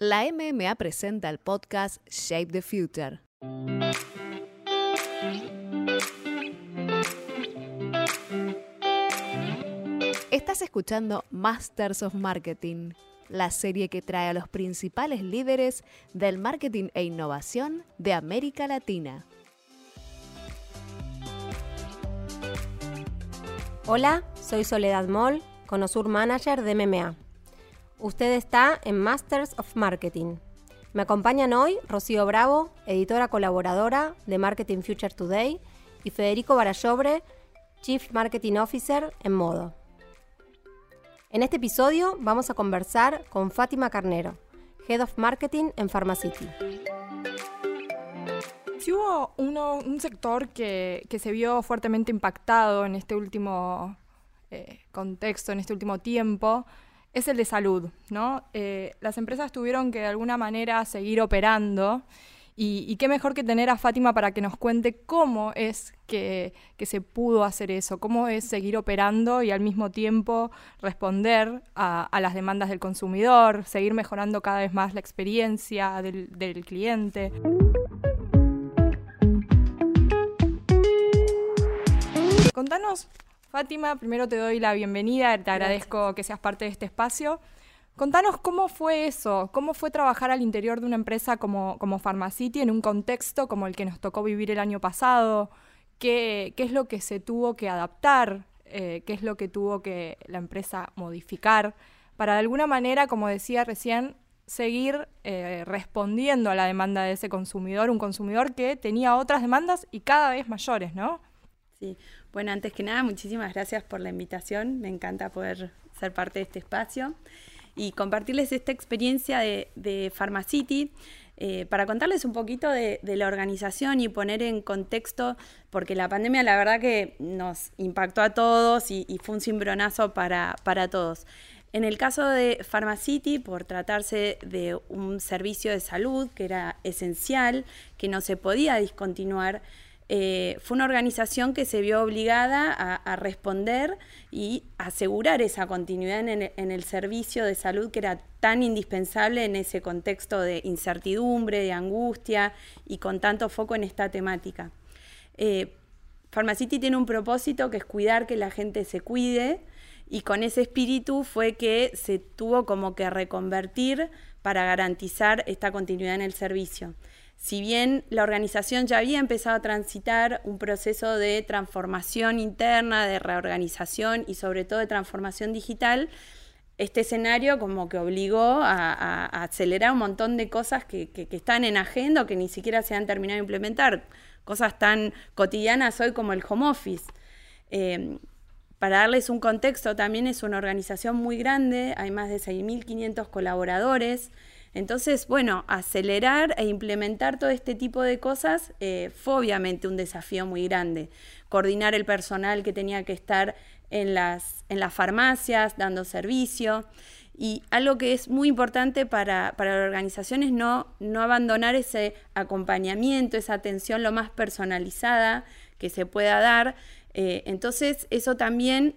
la MMA presenta el podcast Shape the Future. Estás escuchando Masters of Marketing, la serie que trae a los principales líderes del marketing e innovación de América Latina. Hola, soy Soledad Moll, Conosur Manager de MMA. Usted está en Masters of Marketing. Me acompañan hoy Rocío Bravo, editora colaboradora de Marketing Future Today, y Federico Barallobre, Chief Marketing Officer en Modo. En este episodio vamos a conversar con Fátima Carnero, Head of Marketing en Pharmacity. Si hubo un sector que, se vio fuertemente impactado en este último eh, contexto, en este último tiempo, es el de salud, ¿no? Eh, las empresas tuvieron que de alguna manera seguir operando y, qué mejor que tener a Fátima para que nos cuente cómo es que, se pudo hacer eso, cómo es seguir operando y al mismo tiempo responder a, las demandas del consumidor, seguir mejorando cada vez más la experiencia del, del cliente. Contanos Fátima, primero te doy la bienvenida, te agradezco que seas parte de este espacio. Contanos cómo fue eso, cómo fue trabajar al interior de una empresa como, como Pharmacity en un contexto como el que nos tocó vivir el año pasado, qué, qué es lo que se tuvo que adaptar, eh, qué es lo que tuvo que la empresa modificar, para de alguna manera, como decía recién, seguir eh, respondiendo a la demanda de ese consumidor, un consumidor que tenía otras demandas y cada vez mayores, ¿no? Sí, bueno, antes que nada, muchísimas gracias por la invitación. Me encanta poder ser parte de este espacio y compartirles esta experiencia de, de Pharmacity. Eh, para contarles un poquito de, la organización y poner en contexto, porque la pandemia la verdad que nos impactó a todos y, fue un cimbronazo para, para todos. En el caso de Pharmacity, por tratarse de un servicio de salud que era esencial, que no se podía discontinuar, eh, fue una organización que se vio obligada a, responder y asegurar esa continuidad en el, servicio de salud que era tan indispensable en ese contexto de incertidumbre, de angustia y con tanto foco en esta temática. Eh, Pharmacity tiene un propósito que es cuidar que la gente se cuide y con ese espíritu fue que se tuvo como que reconvertir para garantizar esta continuidad en el servicio si bien la organización ya había empezado a transitar un proceso de transformación interna, de reorganización y sobre todo de transformación digital, este escenario como que obligó a, acelerar un montón de cosas que, están en agenda o que ni siquiera se han terminado de implementar, cosas tan cotidianas hoy como el home office. Eh, para darles un contexto, también es una organización muy grande, hay más de 6.500 colaboradores, entonces, bueno, acelerar e implementar todo este tipo de cosas eh, fue obviamente un desafío muy grande. Coordinar el personal que tenía que estar en las, en las farmacias, dando servicio. Y algo que es muy importante para, para la organización es no, no abandonar ese acompañamiento, esa atención lo más personalizada que se pueda dar. Eh, entonces, eso también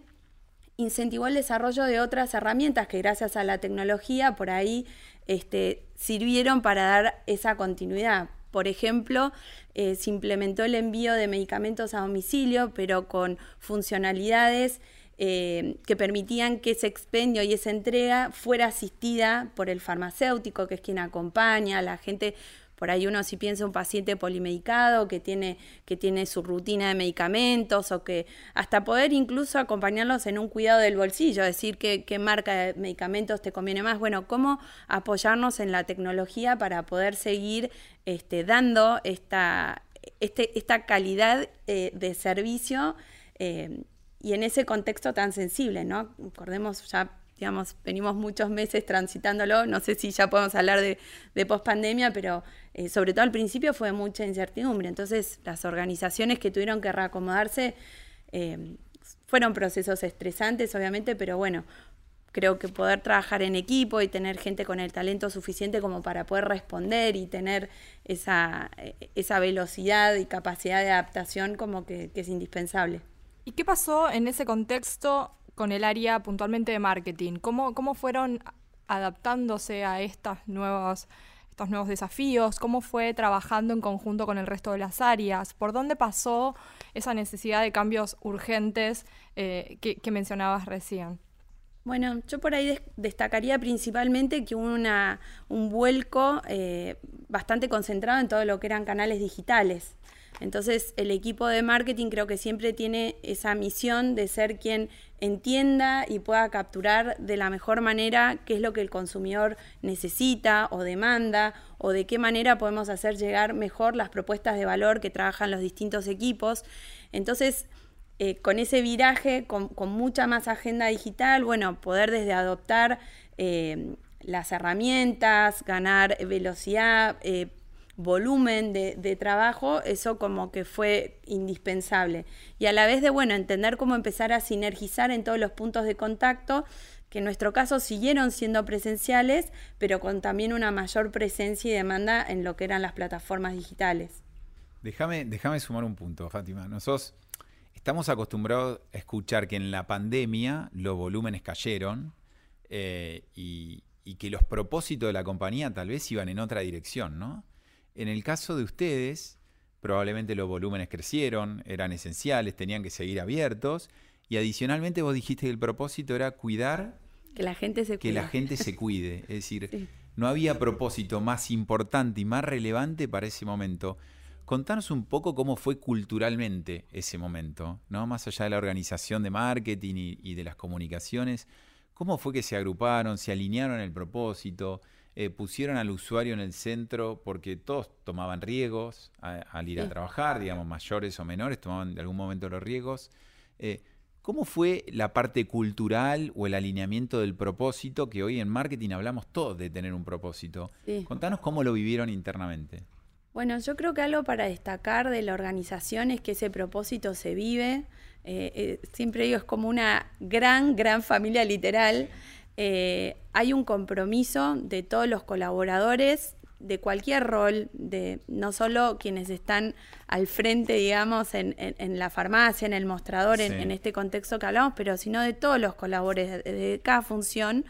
incentivó el desarrollo de otras herramientas que gracias a la tecnología por ahí este, sirvieron para dar esa continuidad. Por ejemplo, eh, se implementó el envío de medicamentos a domicilio, pero con funcionalidades eh, que permitían que ese expendio y esa entrega fuera asistida por el farmacéutico, que es quien acompaña, a la gente por ahí uno si piensa un paciente polimedicado que tiene, que tiene su rutina de medicamentos o que hasta poder incluso acompañarlos en un cuidado del bolsillo, decir qué, marca de medicamentos te conviene más. Bueno, cómo apoyarnos en la tecnología para poder seguir este, dando esta, este, esta calidad eh, de servicio eh, y en ese contexto tan sensible, ¿no? Acordemos ya venimos muchos meses transitándolo, no sé si ya podemos hablar de, de post-pandemia, pero eh, sobre todo al principio fue mucha incertidumbre, entonces las organizaciones que tuvieron que reacomodarse eh, fueron procesos estresantes, obviamente, pero bueno, creo que poder trabajar en equipo y tener gente con el talento suficiente como para poder responder y tener esa, esa velocidad y capacidad de adaptación como que es indispensable. ¿Y qué pasó en ese contexto con el área puntualmente de marketing? ¿Cómo, cómo fueron adaptándose a estas nuevas estos nuevos desafíos? ¿Cómo fue trabajando en conjunto con el resto de las áreas? ¿Por dónde pasó esa necesidad de cambios urgentes eh, que, mencionabas recién? Bueno, yo por ahí destacaría principalmente que hubo una, un vuelco eh, bastante concentrado en todo lo que eran canales digitales. Entonces, el equipo de marketing creo que siempre tiene esa misión de ser quien entienda y pueda capturar de la mejor manera qué es lo que el consumidor necesita o demanda o de qué manera podemos hacer llegar mejor las propuestas de valor que trabajan los distintos equipos. Entonces, eh, con ese viraje, con, mucha más agenda digital, bueno, poder desde adoptar eh, las herramientas, ganar velocidad, eh, volumen de, trabajo, eso como que fue indispensable. Y a la vez de, bueno, entender cómo empezar a sinergizar en todos los puntos de contacto, que en nuestro caso siguieron siendo presenciales, pero con también una mayor presencia y demanda en lo que eran las plataformas digitales. Déjame, déjame sumar un punto, Fátima. Nosotros estamos acostumbrados a escuchar que en la pandemia los volúmenes cayeron eh, y, y que los propósitos de la compañía tal vez iban en otra dirección, ¿no? En el caso de ustedes, probablemente los volúmenes crecieron, eran esenciales, tenían que seguir abiertos. Y adicionalmente vos dijiste que el propósito era cuidar que la gente se cuide. Que la gente se cuide. Es decir, no había propósito más importante y más relevante para ese momento. Contanos un poco cómo fue culturalmente ese momento, ¿no? Más allá de la organización de marketing y, y de las comunicaciones, ¿cómo fue que se agruparon, se alinearon el propósito? Eh, pusieron al usuario en el centro porque todos tomaban riesgos al ir a trabajar, digamos, mayores o menores, tomaban de algún momento los riesgos. Eh, ¿Cómo fue la parte cultural o el alineamiento del propósito? Que hoy en marketing hablamos todos de tener un propósito. Contanos cómo lo vivieron internamente. Bueno, yo creo que algo para destacar de la organización es que ese propósito se vive. Eh, siempre digo, es como una gran, gran familia literal. Eh, hay un compromiso de todos los colaboradores de cualquier rol, de no solo quienes están al frente, digamos, en, la farmacia, en el mostrador, en, este contexto que hablamos, pero sino de todos los colaboradores, de, cada función,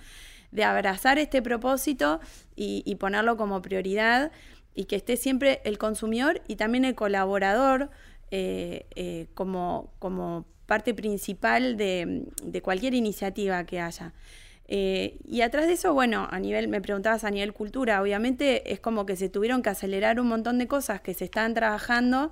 de abrazar este propósito y, ponerlo como prioridad y que esté siempre el consumidor y también el colaborador eh, eh, como, como parte principal de cualquier iniciativa que haya. Eh, y atrás de eso, bueno, a nivel, me preguntabas a nivel cultura, obviamente es como que se tuvieron que acelerar un montón de cosas que se están trabajando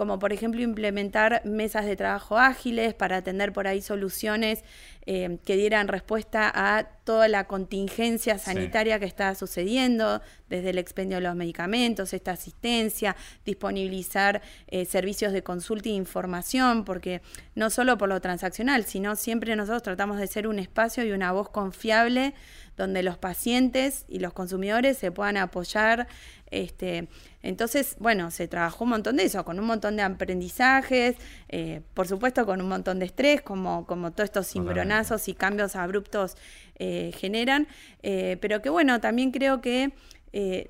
como por ejemplo implementar mesas de trabajo ágiles para atender por ahí soluciones eh, que dieran respuesta a toda la contingencia sanitaria que está sucediendo, desde el expendio de los medicamentos, esta asistencia, disponibilizar eh, servicios de consulta e información, porque no solo por lo transaccional, sino siempre nosotros tratamos de ser un espacio y una voz confiable donde los pacientes y los consumidores se puedan apoyar este, entonces, bueno, se trabajó un montón de eso, con un montón de aprendizajes, eh, por supuesto con un montón de estrés, como, como todos estos cimbronazos y cambios abruptos eh, generan, eh, pero que bueno, también creo que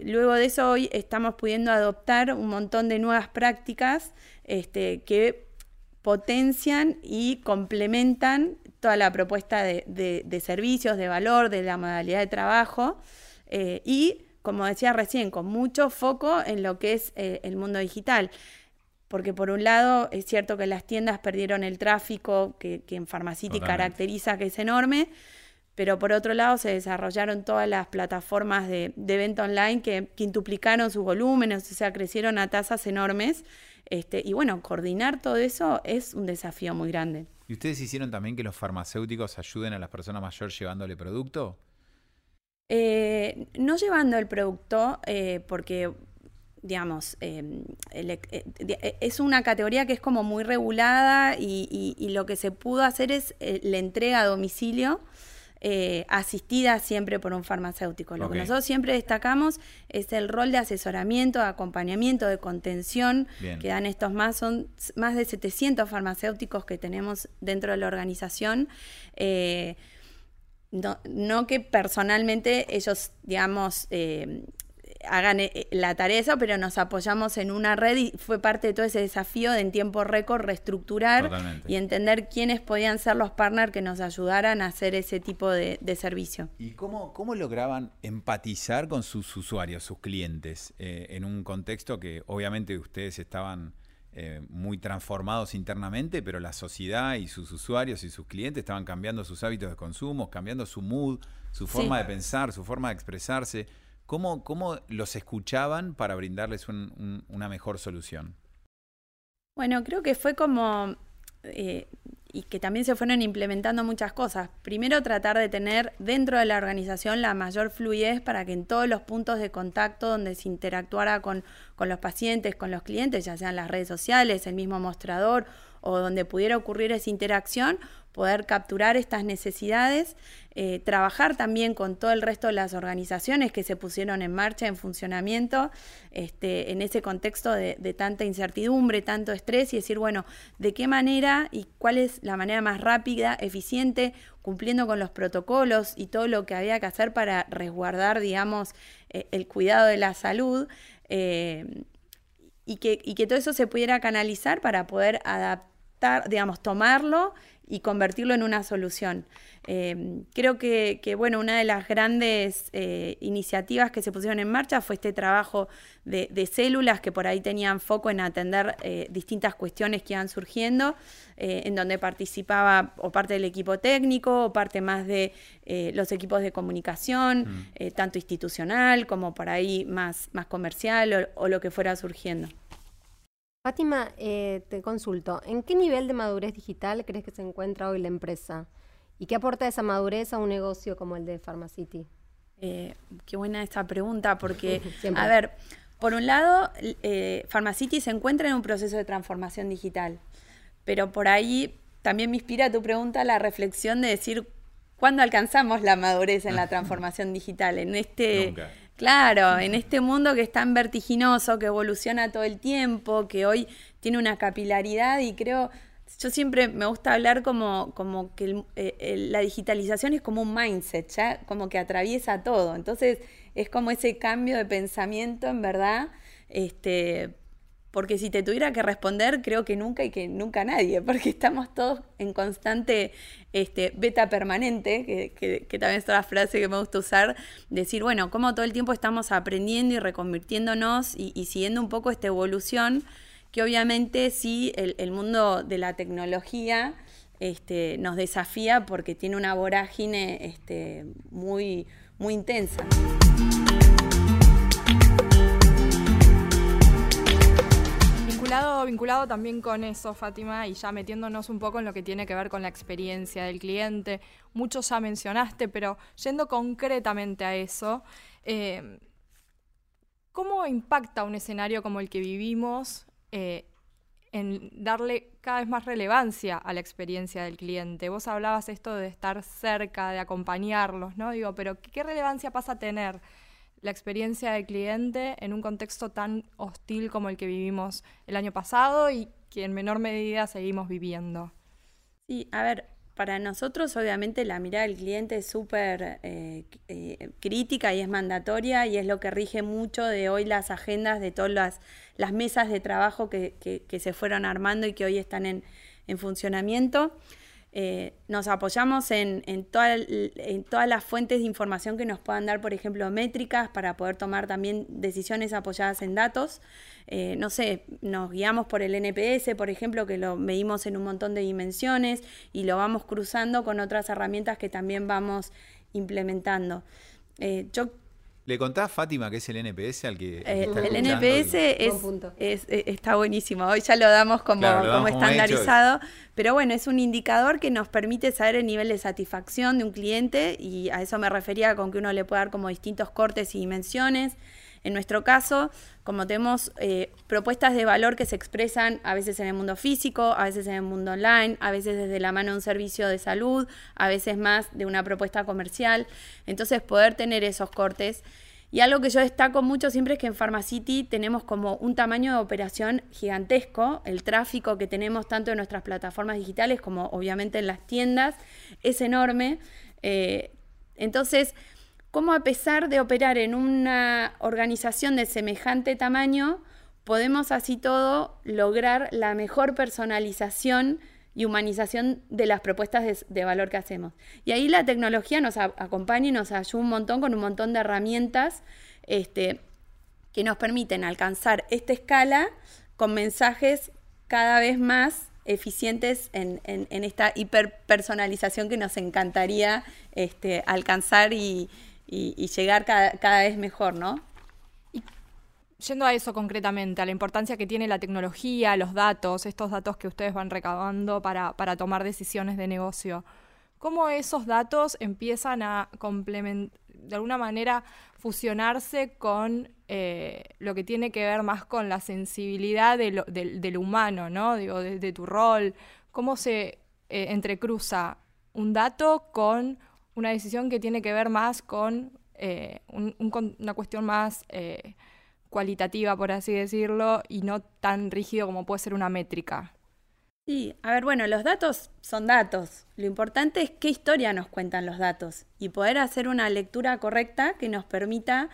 luego de eso hoy estamos pudiendo adoptar un montón de nuevas prácticas este, que potencian y complementan toda la propuesta de, servicios, de valor, de la modalidad de trabajo y como decía recién, con mucho foco en lo que es eh, el mundo digital. Porque por un lado es cierto que las tiendas perdieron el tráfico que, en Pharmacity caracteriza, que es enorme, pero por otro lado se desarrollaron todas las plataformas de, venta online que quintuplicaron sus volúmenes, o sea, crecieron a tasas enormes. Este, y bueno, coordinar todo eso es un desafío muy grande. ¿Y ustedes hicieron también que los farmacéuticos ayuden a las personas mayores llevándole producto? Eh, no llevando el producto, eh, porque, digamos, em, eh, es una categoría que es como muy regulada y, lo que se pudo hacer es la entrega a domicilio. asistida siempre por un farmacéutico. Lo que nosotros siempre destacamos es el rol de asesoramiento, de acompañamiento, de contención que dan estos más. Son más de 700 farmacéuticos que tenemos dentro de la organización. No, no, que personalmente ellos, digamos, eh, hagan eh, la tarea eso, pero nos apoyamos en una red y fue parte de todo ese desafío de en tiempo récord reestructurar y entender quiénes podían ser los partners que nos ayudaran a hacer ese tipo de, servicio. ¿Y cómo, cómo, lograban empatizar con sus usuarios, sus clientes, eh, en un contexto que obviamente ustedes estaban eh, muy transformados internamente, pero la sociedad y sus usuarios y sus clientes estaban cambiando sus hábitos de consumo, cambiando su mood, su forma de pensar, su forma de expresarse. ¿Cómo, cómo los escuchaban para brindarles una mejor solución? Bueno, creo que fue como eh, y que también se fueron implementando muchas cosas. Primero tratar de tener dentro de la organización la mayor fluidez para que en todos los puntos de contacto donde se interactuara con, con los pacientes, con los clientes, ya sean las redes sociales, el mismo mostrador o donde pudiera ocurrir esa interacción, poder capturar estas necesidades, eh, trabajar también con todo el resto de las organizaciones que se pusieron en marcha, en funcionamiento, este, en ese contexto de, tanta incertidumbre, tanto estrés, y decir, bueno, ¿de qué manera y cuál es la manera más rápida, eficiente, cumpliendo con los protocolos y todo lo que había que hacer para resguardar, digamos, eh, el cuidado de la salud? Eh, y que, y que todo eso se pudiera canalizar para poder adaptar, digamos, tomarlo y convertirlo en una solución. Eh, creo que, bueno, una de las grandes eh, iniciativas que se pusieron en marcha fue este trabajo de, células que por ahí tenían foco en atender eh, distintas cuestiones que iban surgiendo, en donde participaba o parte del equipo técnico o parte más de los equipos de comunicación, mm. tanto institucional como por ahí más, más comercial o lo que fuera surgiendo. Fátima, eh, te consulto, ¿en qué nivel de madurez digital crees que se encuentra hoy la empresa? ¿Y qué aporta esa madurez a un negocio como el de Pharmacity? Eh, qué buena esta pregunta, porque, a ver, por un lado, eh, Pharmacity se encuentra en un proceso de transformación digital, pero por ahí también me inspira tu pregunta la reflexión de decir, ¿cuándo alcanzamos la madurez en la transformación digital? En este... Claro, en este mundo que es tan vertiginoso, que evoluciona todo el tiempo, que hoy tiene una capilaridad y creo, yo siempre me gusta hablar como, que eh, la digitalización es como un mindset, ya como que atraviesa todo. Entonces es como ese cambio de pensamiento, en verdad, este, porque si te tuviera que responder, creo que nunca y que nunca nadie, porque estamos todos en constante este, beta permanente, que, también es otra frase que me gusta usar, decir, bueno, como todo el tiempo estamos aprendiendo y reconvirtiéndonos y, siguiendo un poco esta evolución, que obviamente sí el, mundo de la tecnología este, nos desafía porque tiene una vorágine este, muy, muy intensa. Vinculado, también con eso, Fátima, y ya metiéndonos un poco en lo que tiene que ver con la experiencia del cliente, mucho ya mencionaste, pero yendo concretamente a eso, eh, ¿cómo impacta un escenario como el que vivimos eh, en darle cada vez más relevancia a la experiencia del cliente? Vos hablabas esto de estar cerca, de acompañarlos, ¿no? Digo, pero ¿qué relevancia pasa a tener? La experiencia del cliente en un contexto tan hostil como el que vivimos el año pasado y que en menor medida seguimos viviendo. Sí, a ver, para nosotros obviamente la mirada del cliente es súper eh, eh, crítica y es mandatoria y es lo que rige mucho de hoy las agendas de todas las, mesas de trabajo que, se fueron armando y que hoy están en funcionamiento. Eh, nos apoyamos en, en, en, todas las fuentes de información que nos puedan dar, por ejemplo, métricas para poder tomar también decisiones apoyadas en datos. Eh, no sé, nos guiamos por el NPS, por ejemplo, que lo medimos en un montón de dimensiones y lo vamos cruzando con otras herramientas que también vamos implementando. Eh, yo ¿Le contás, Fátima, qué es el NPS al que... Eh, el NPS es, está buenísimo. Hoy ya lo damos como, como estandarizado. pero bueno, es un indicador que nos permite saber el nivel de satisfacción de un cliente y a eso me refería con que uno le puede dar como distintos cortes y dimensiones. En nuestro caso, como tenemos eh, propuestas de valor que se expresan a veces en el mundo físico, a veces en el mundo online, a veces desde la mano de un servicio de salud, a veces más de una propuesta comercial. Entonces, poder tener esos cortes. Y algo que yo destaco mucho siempre es que en Pharmacity tenemos como un tamaño de operación gigantesco. El tráfico que tenemos tanto en nuestras plataformas digitales como obviamente en las tiendas es enorme. Eh, entonces, cómo a pesar de operar en una organización de semejante tamaño, podemos así todo lograr la mejor personalización y humanización de las propuestas de, valor que hacemos. Y ahí la tecnología nos acompaña y nos ayuda un montón con un montón de herramientas este, que nos permiten alcanzar esta escala con mensajes cada vez más eficientes en, esta hiperpersonalización que nos encantaría este, alcanzar y, llegar cada, cada, vez mejor, ¿no? yendo a eso concretamente, a la importancia que tiene la tecnología, los datos, estos datos que ustedes van recabando para, tomar decisiones de negocio, ¿cómo esos datos empiezan a complementar, de alguna manera, fusionarse con eh, lo que tiene que ver más con la sensibilidad del humano, ¿no? Digo, de, tu rol, ¿cómo se eh, entrecruza un dato con una decisión que tiene que ver más con eh, una cuestión más cualitativa, por así decirlo, y no tan rígido como puede ser una métrica. Sí, a ver, bueno, los datos son datos. Lo importante es qué historia nos cuentan los datos y poder hacer una lectura correcta que nos permita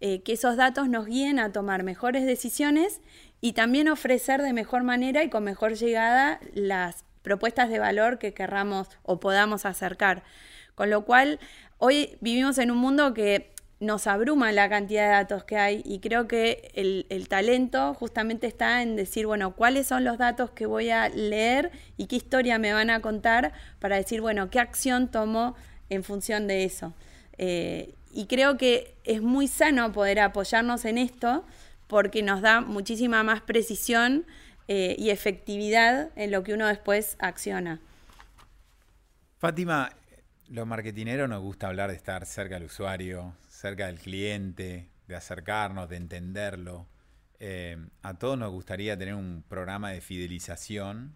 eh, que esos datos nos guíen a tomar mejores decisiones y también ofrecer de mejor manera y con mejor llegada las propuestas de valor que querramos o podamos acercar. Con lo cual, hoy vivimos en un mundo que nos abruma la cantidad de datos que hay y creo que el, talento justamente está en decir, bueno, cuáles son los datos que voy a leer y qué historia me van a contar para decir, bueno, qué acción tomo en función de eso. Eh, y creo que es muy sano poder apoyarnos en esto porque nos da muchísima más precisión eh, y efectividad en lo que uno después acciona. Fátima, los marketineros nos gusta hablar de estar cerca del usuario, cerca del cliente, de acercarnos, de entenderlo. Eh, a todos nos gustaría tener un programa de fidelización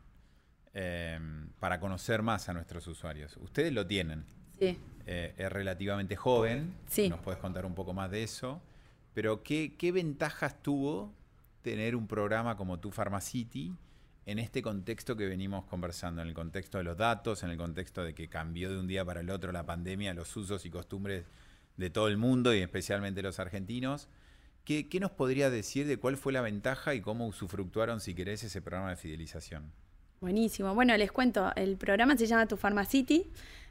eh, para conocer más a nuestros usuarios. Ustedes lo tienen. Sí. Eh, es relativamente joven. Sí. Nos puedes contar un poco más de eso. Pero ¿qué, ¿qué, ventajas tuvo tener un programa como Tu Pharmacity en este contexto que venimos conversando, en el contexto de los datos, en el contexto de que cambió de un día para el otro la pandemia, los usos y costumbres de todo el mundo y especialmente los argentinos. ¿Qué, nos podría decir de cuál fue la ventaja y cómo usufructuaron, si querés, ese programa de fidelización? Buenísimo. Bueno, les cuento, el programa se llama Tu Pharmacity,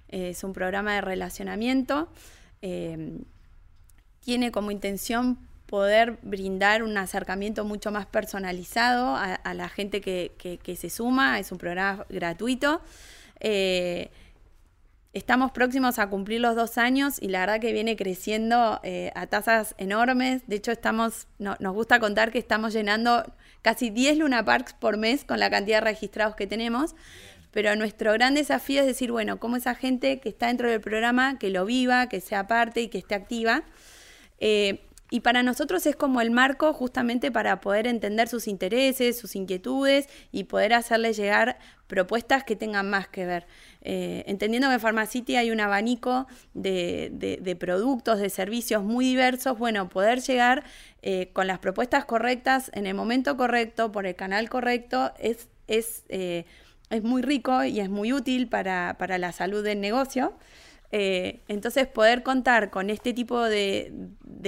es un programa de relacionamiento. Eh, tiene como intención poder brindar un acercamiento mucho más personalizado a, la gente que, se suma. Es un programa gratuito. Eh, Estamos próximos a cumplir los dos años y la verdad que viene creciendo eh, a tasas enormes. De hecho, estamos, nos gusta contar que estamos llenando casi 10 Luna Parks por mes con la cantidad de registrados que tenemos. Pero nuestro gran desafío es decir, bueno, cómo esa gente que está dentro del programa, que lo viva, que sea parte y que esté activa. Eh, y para nosotros es como el marco justamente para poder entender sus intereses, sus inquietudes y poder hacerles llegar propuestas que tengan más que ver. Eh, entendiendo que en Pharmacity hay un abanico de, productos, de servicios muy diversos, bueno, poder llegar eh, con las propuestas correctas, en el momento correcto, por el canal correcto, es, es, eh, es muy rico y es muy útil para, para la salud del negocio. Entonces, poder contar con este tipo de,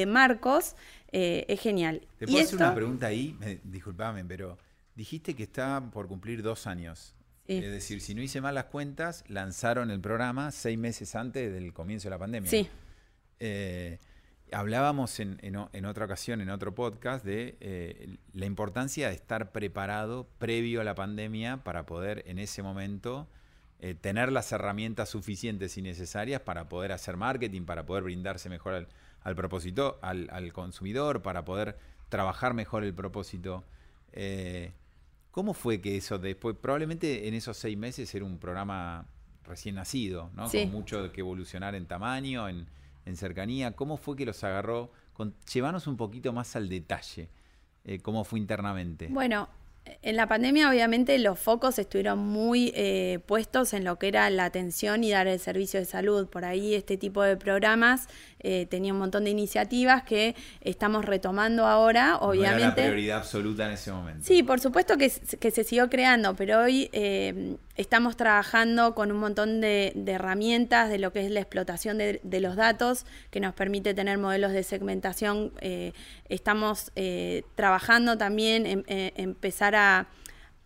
marcos es genial. Te puedo hacer una pregunta ahí, disculpame, pero dijiste que está por cumplir dos años. Es decir, si no hice mal las cuentas, lanzaron el programa seis meses antes del comienzo de la pandemia. Sí. Eh, hablábamos en, otra ocasión, en otro podcast, de eh, la importancia de estar preparado previo a la pandemia para poder en ese momento eh, tener las herramientas suficientes y necesarias para poder hacer marketing, para poder brindarse mejor al, propósito, al, al, consumidor, para poder trabajar mejor el propósito. ¿Cómo fue que eso después, probablemente en esos seis meses era un programa recién nacido, ¿no? Con mucho que evolucionar en tamaño, en, cercanía. ¿Cómo fue que los agarró? Con, un poquito más al detalle. Eh, ¿Cómo fue internamente? Bueno, En la pandemia, obviamente, los focos estuvieron muy eh, puestos en lo que era la atención y dar el servicio de salud. Por ahí, este tipo de programas eh, tenía un montón de iniciativas que estamos retomando ahora, obviamente. No era la prioridad absoluta en ese momento. Sí, por supuesto que, que se siguió creando, pero hoy eh, estamos trabajando con un montón de, herramientas de lo que es la explotación de, los datos, que nos permite tener modelos de segmentación. Estamos trabajando también en, empezar a,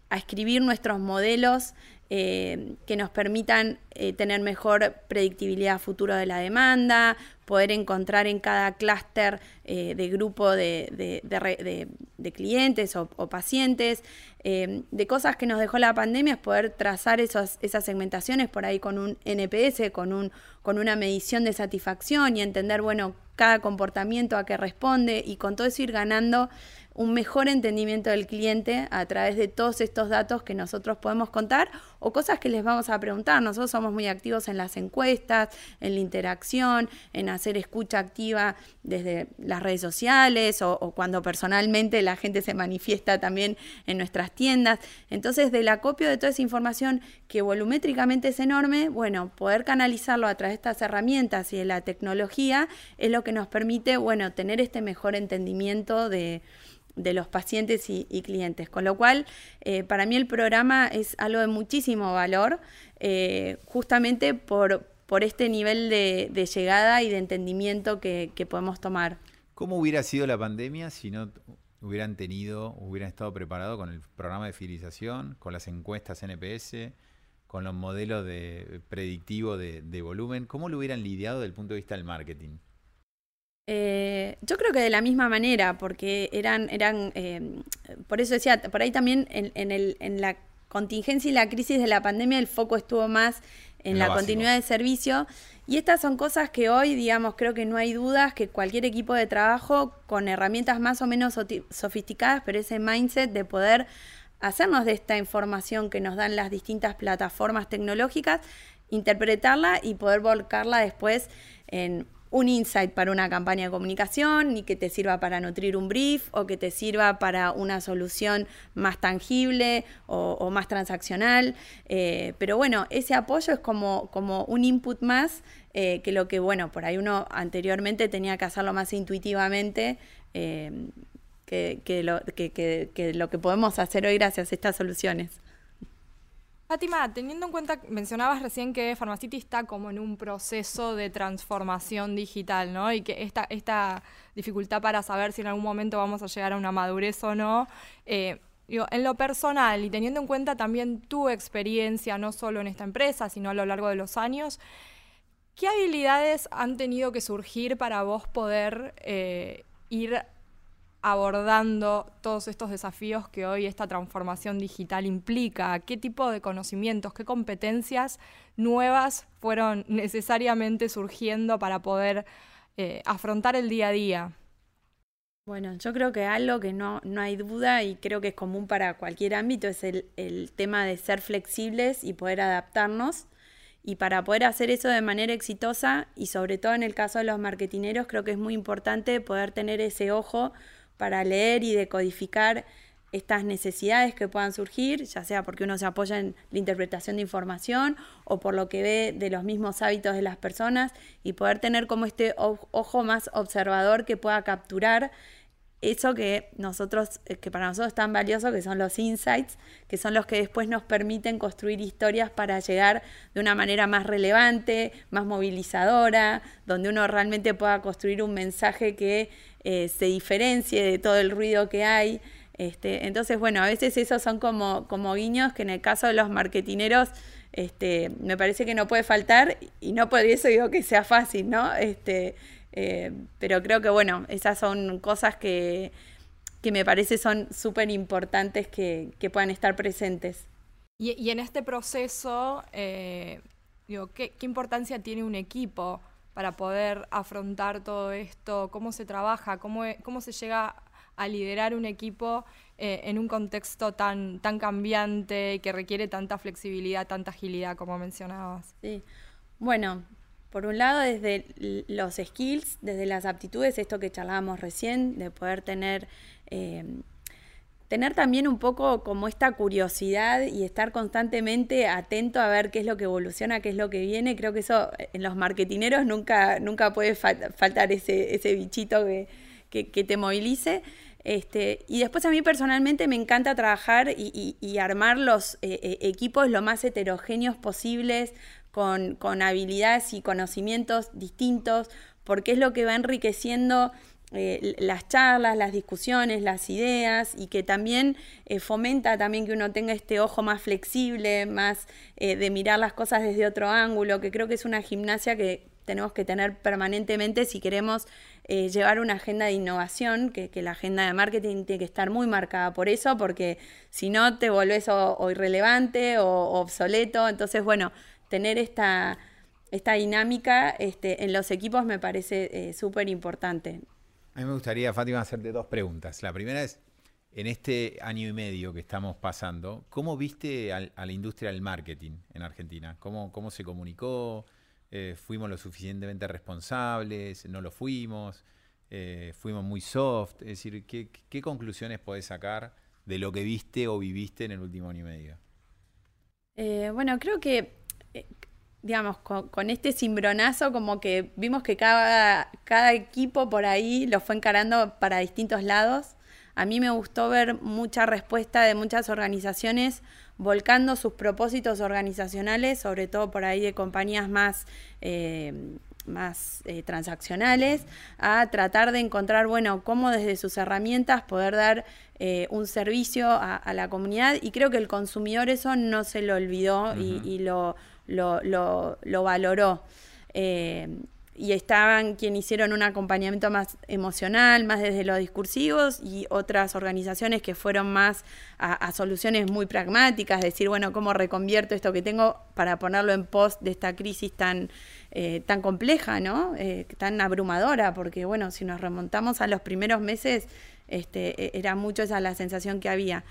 escribir nuestros modelos eh, que nos permitan eh, tener mejor predictibilidad futuro de la demanda, poder encontrar en cada clúster eh, de grupo de, clientes o, pacientes, de cosas que nos dejó la pandemia, es poder trazar esas segmentaciones por ahí con un NPS, con, un, con una medición de satisfacción y entender, bueno, cada comportamiento a qué responde y con todo eso ir ganando un mejor entendimiento del cliente a través de todos estos datos que nosotros podemos contar o cosas que les vamos a preguntar. Nosotros somos muy activos en las encuestas, en la interacción, en hacer escucha activa desde las redes sociales o, cuando personalmente la gente se manifiesta también en nuestras tiendas. Entonces, del acopio de toda esa información que volumétricamente es enorme, bueno, poder canalizarlo a través de estas herramientas y de la tecnología es lo que nos permite, bueno, tener este mejor entendimiento de de los pacientes y, clientes. Con lo cual, eh, para mí el programa es algo de muchísimo valor, eh, justamente por, por este nivel de, llegada y de entendimiento que, podemos tomar. ¿Cómo hubiera sido la pandemia si no hubieran tenido, hubieran estado preparados con el programa de fidelización, con las encuestas NPS, con los modelos de predictivo de, de volumen? ¿Cómo lo hubieran lidiado desde el punto de vista del marketing? Eh, yo creo que de la misma manera, porque eran, eran eh, por eso decía, por ahí también en, el, en la contingencia y la crisis de la pandemia el foco estuvo más en, la continuidad del servicio. Y estas son cosas que hoy, digamos, creo que no hay dudas que cualquier equipo de trabajo con herramientas más o menos sofisticadas, pero ese mindset de poder hacernos de esta información que nos dan las distintas plataformas tecnológicas, interpretarla y poder volcarla después en un insight para una campaña de comunicación, ni que te sirva para nutrir un brief o que te sirva para una solución más tangible o, más transaccional. Eh, pero bueno, ese apoyo es como, como un input más eh, que lo que, bueno, por ahí uno anteriormente tenía que hacerlo más intuitivamente. Eh, que, lo, que lo que podemos hacer hoy gracias a estas soluciones. Fátima, teniendo en cuenta, mencionabas recién que Pharmacity está como en un proceso de transformación digital, ¿no? Y que esta, esta dificultad para saber si en algún momento vamos a llegar a una madurez o no. Eh, en lo personal y teniendo en cuenta también tu experiencia, no solo en esta empresa, sino a lo largo de los años, ¿qué habilidades han tenido que surgir para vos poder eh, ir abordando todos estos desafíos que hoy esta transformación digital implica? ¿Qué tipo de conocimientos, qué competencias nuevas fueron necesariamente surgiendo para poder eh, afrontar el día a día? Bueno, yo creo que algo que no, no hay duda y creo que es común para cualquier ámbito es el, el tema de ser flexibles y poder adaptarnos. Y para poder hacer eso de manera exitosa, y sobre todo en el caso de los marketineros, creo que es muy importante poder tener ese ojo para leer y decodificar estas necesidades que puedan surgir, ya sea porque uno se apoya en la interpretación de información o por lo que ve de los mismos hábitos de las personas y poder tener como este ojo más observador que pueda capturar eso que nosotros, eh, que para nosotros es tan valioso, que son los insights, que son los que después nos permiten construir historias para llegar de una manera más relevante, más movilizadora, donde uno realmente pueda construir un mensaje que eh, se diferencie de todo el ruido que hay. Este, entonces, bueno, a veces esos son como, como guiños que en el caso de los marketineros este, me parece que no puede faltar y no por eso digo que sea fácil, ¿no? Este, eh, pero creo que, bueno, esas son cosas que, que me parece son súper importantes que, que, puedan estar presentes. Y, en este proceso, eh, digo, ¿qué, ¿qué importancia tiene un equipo? Para poder afrontar todo esto? ¿Cómo se trabaja? ¿Cómo, e, cómo se llega a liderar un equipo eh, en un contexto tan, tan cambiante que requiere tanta flexibilidad, tanta agilidad, como mencionabas? Sí. Bueno, por un lado, desde los skills, desde las aptitudes, esto que charlábamos recién, de poder tener... Eh, tener también un poco como esta curiosidad y estar constantemente atento a ver qué es lo que evoluciona, qué es lo que viene. Creo que eso en los marketineros nunca, nunca puede faltar ese, ese bichito que, que, te movilice. Este, y después a mí personalmente me encanta trabajar y, armar los eh, eh, equipos lo más heterogéneos posibles, con, con habilidades y conocimientos distintos, porque es lo que va enriqueciendo eh, las charlas, las discusiones, las ideas y que también eh, fomenta también que uno tenga este ojo más flexible, más eh, de mirar las cosas desde otro ángulo, que creo que es una gimnasia que tenemos que tener permanentemente si queremos llevar una agenda de innovación, que, la agenda de marketing tiene que estar muy marcada por eso, porque si no te volvés o, irrelevante o, obsoleto. Entonces, bueno, tener esta, esta dinámica este, en los equipos me parece súper importante. A mí me gustaría, Fátima, hacerte dos preguntas. La primera es, en este año y medio que estamos pasando, ¿cómo viste a la industria del marketing en Argentina? ¿Cómo, cómo se comunicó? Eh, ¿Fuimos lo suficientemente responsables? ¿No lo fuimos? Eh, ¿Fuimos muy soft? Es decir, ¿qué, ¿qué, conclusiones podés sacar de lo que viste o viviste en el último año y medio? Eh, bueno, creo que digamos, con, este cimbronazo, como que vimos que cada, cada equipo por ahí lo fue encarando para distintos lados. A mí me gustó ver mucha respuesta de muchas organizaciones volcando sus propósitos organizacionales, sobre todo por ahí de compañías más, eh, más eh, transaccionales, a tratar de encontrar, bueno, cómo desde sus herramientas poder dar eh, un servicio a, la comunidad. Y creo que el consumidor eso no se lo olvidó y lo lo, lo, lo valoró. Eh, y estaban quienes hicieron un acompañamiento más emocional, más desde los discursivos, y otras organizaciones que fueron más a, soluciones muy pragmáticas, decir, bueno, ¿cómo reconvierto esto que tengo para ponerlo en pos de esta crisis tan, eh, tan compleja, ¿no? Eh, tan abrumadora? Porque, bueno, si nos remontamos a los primeros meses, este, e, era mucho esa la sensación que había.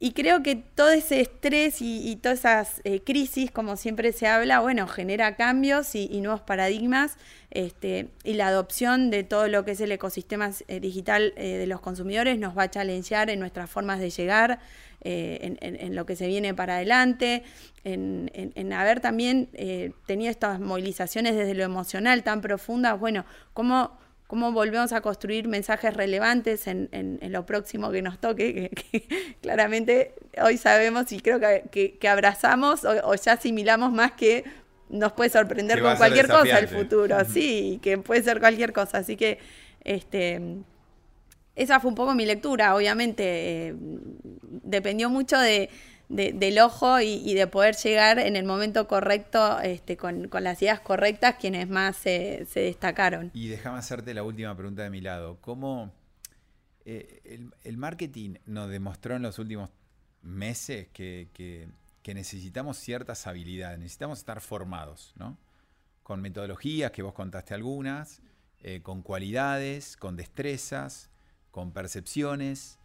Y creo que todo ese estrés y, todas esas eh, crisis, como siempre se habla, bueno, genera cambios y, nuevos paradigmas este, y la adopción de todo lo que es el ecosistema eh, digital eh, de los consumidores nos va a challengear en nuestras formas de llegar, en, lo que se viene para adelante, en, haber también tenido estas movilizaciones desde lo emocional tan profundas, bueno, cómo cómo volvemos a construir mensajes relevantes en, lo próximo que nos toque, que, claramente hoy sabemos y creo que, abrazamos o, ya asimilamos más que nos puede sorprender con cualquier cosa el futuro, sí, que puede ser cualquier cosa, así que este esa fue un poco mi lectura, obviamente eh, dependió mucho de, del ojo y, de poder llegar en el momento correcto este, con, las ideas correctas quienes más se, destacaron. Y déjame hacerte la última pregunta de mi lado. ¿Cómo eh, el, marketing nos demostró en los últimos meses que, necesitamos ciertas habilidades, necesitamos estar formados, ¿no? Con metodologías, que vos contaste algunas, eh, con cualidades, con destrezas, con percepciones.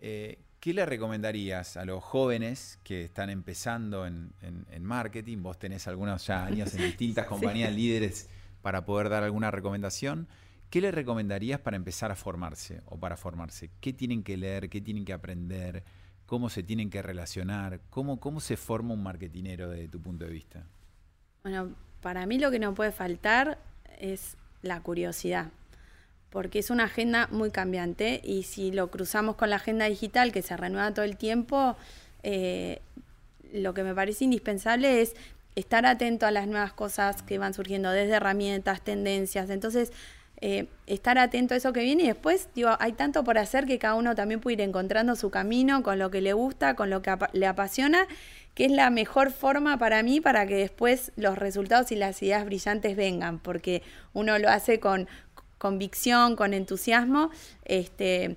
Eh, ¿Qué le recomendarías a los jóvenes que están empezando en, marketing? Vos tenés algunos ya años en distintas compañías líderes para poder dar alguna recomendación. ¿Qué le recomendarías para empezar a formarse o para formarse? ¿Qué tienen que leer? ¿Qué tienen que aprender? ¿Cómo se tienen que relacionar? ¿Cómo, cómo se forma un marketinero desde tu punto de vista? Bueno, para mí lo que no puede faltar es la curiosidad porque es una agenda muy cambiante y si lo cruzamos con la agenda digital que se renueva todo el tiempo, eh, lo que me parece indispensable es estar atento a las nuevas cosas que van surgiendo desde herramientas, tendencias. Entonces, eh, estar atento a eso que viene y después, digo, hay tanto por hacer que cada uno también puede ir encontrando su camino con lo que le gusta, con lo que le apasiona, que es la mejor forma para mí para que después los resultados y las ideas brillantes vengan, porque uno lo hace con, convicción, con entusiasmo, este,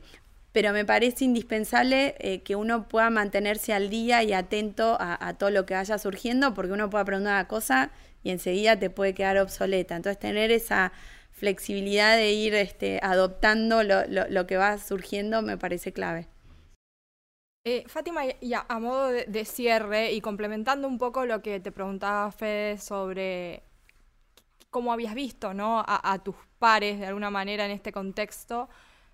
pero me parece indispensable eh, que uno pueda mantenerse al día y atento a, todo lo que vaya surgiendo, porque uno puede aprender una cosa y enseguida te puede quedar obsoleta. Entonces, tener esa flexibilidad de ir este, adoptando lo, que va surgiendo me parece clave. Eh, Fátima, a, modo de, cierre y complementando un poco lo que te preguntaba Fede sobre cómo habías visto ¿no? a, tus pares de alguna manera en este contexto.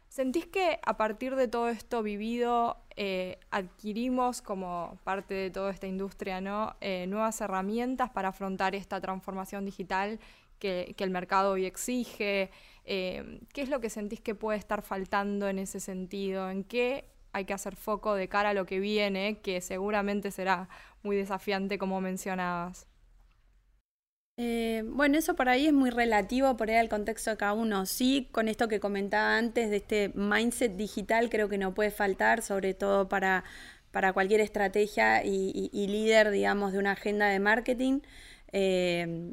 ¿Sentís que a partir de todo esto vivido eh, adquirimos como parte de toda esta industria ¿no? Eh, nuevas herramientas para afrontar esta transformación digital que, el mercado hoy exige? Eh, ¿Qué es lo que sentís que puede estar faltando en ese sentido? ¿En qué hay que hacer foco de cara a lo que viene, que seguramente será muy desafiante como mencionabas? Eh, bueno, eso por ahí es muy relativo por ahí al contexto de cada uno. Sí, con esto que comentaba antes de este mindset digital creo que no puede faltar, sobre todo para, para cualquier estrategia y, líder, digamos, de una agenda de marketing. Eh,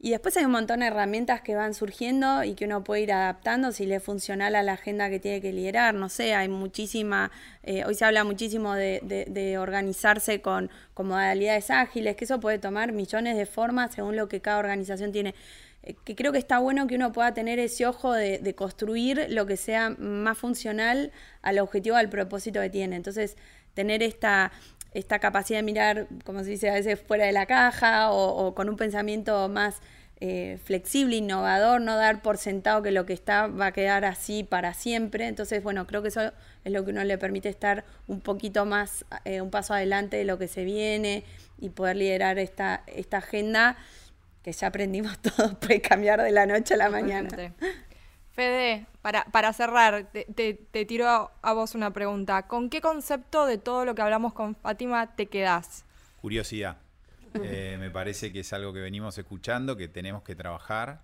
y después hay un montón de herramientas que van surgiendo y que uno puede ir adaptando si le es funcional a la agenda que tiene que liderar. No sé, hay muchísima, eh, hoy se habla muchísimo de, organizarse con, modalidades ágiles, que eso puede tomar millones de formas según lo que cada organización tiene. Eh, que creo que está bueno que uno pueda tener ese ojo de construir lo que sea más funcional al objetivo, al propósito que tiene. Entonces, tener esta, esta capacidad de mirar, como se dice a veces, fuera de la caja o, con un pensamiento más eh, flexible, innovador, no dar por sentado que lo que está va a quedar así para siempre. Entonces, bueno, creo que eso es lo que uno le permite estar un poquito más, eh, un paso adelante de lo que se viene y poder liderar esta, esta agenda que ya aprendimos todos, puede cambiar de la noche a la mañana. Fede, para, para cerrar, te, te, tiro a, vos una pregunta. ¿Con qué concepto de todo lo que hablamos con Fátima te quedás? Curiosidad. Eh, me parece que es algo que venimos escuchando, que tenemos que trabajar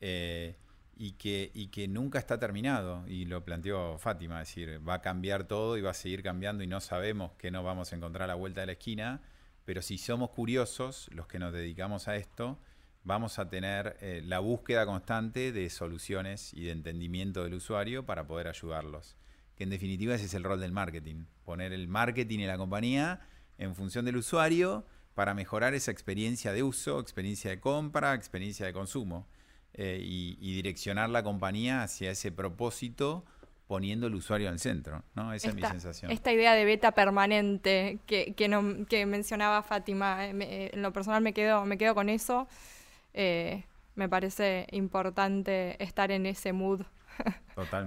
eh, y, que, y que nunca está terminado. Y lo planteó Fátima, es decir, va a cambiar todo y va a seguir cambiando y no sabemos que no vamos a encontrar a la vuelta de la esquina. Pero si somos curiosos, los que nos dedicamos a esto, vamos a tener eh, la búsqueda constante de soluciones y de entendimiento del usuario para poder ayudarlos. Que en definitiva ese es el rol del marketing, poner el marketing y la compañía en función del usuario para mejorar esa experiencia de uso, experiencia de compra, experiencia de consumo eh, y, direccionar la compañía hacia ese propósito poniendo el usuario en el centro, ¿no? Esa es mi sensación. Esta idea de beta permanente que, que, mencionaba Fátima, eh, en lo personal me quedo, me quedo con eso. Eh, me parece importante estar en ese mood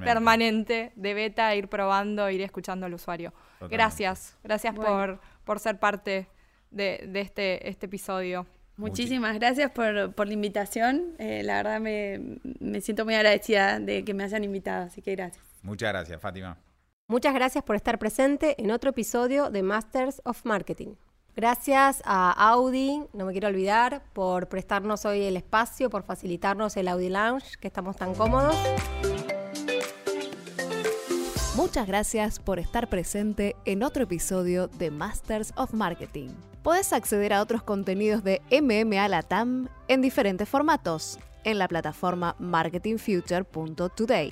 permanente de beta, ir probando, ir escuchando al usuario. Gracias, gracias por, por ser parte de, este, este episodio. Muchísimas gracias por, la invitación. Eh, la verdad me, me siento muy agradecida de que me hayan invitado, así que gracias. Muchas gracias, Fátima. Muchas gracias por estar presente en otro episodio de Masters of Marketing. Gracias a Audi, no me quiero olvidar, por prestarnos hoy el espacio, por facilitarnos el Audi Lounge, que estamos tan cómodos. Muchas gracias por estar presente en otro episodio de Masters of Marketing. Puedes acceder a otros contenidos de MMA Latam en diferentes formatos en la plataforma marketingfuture.today.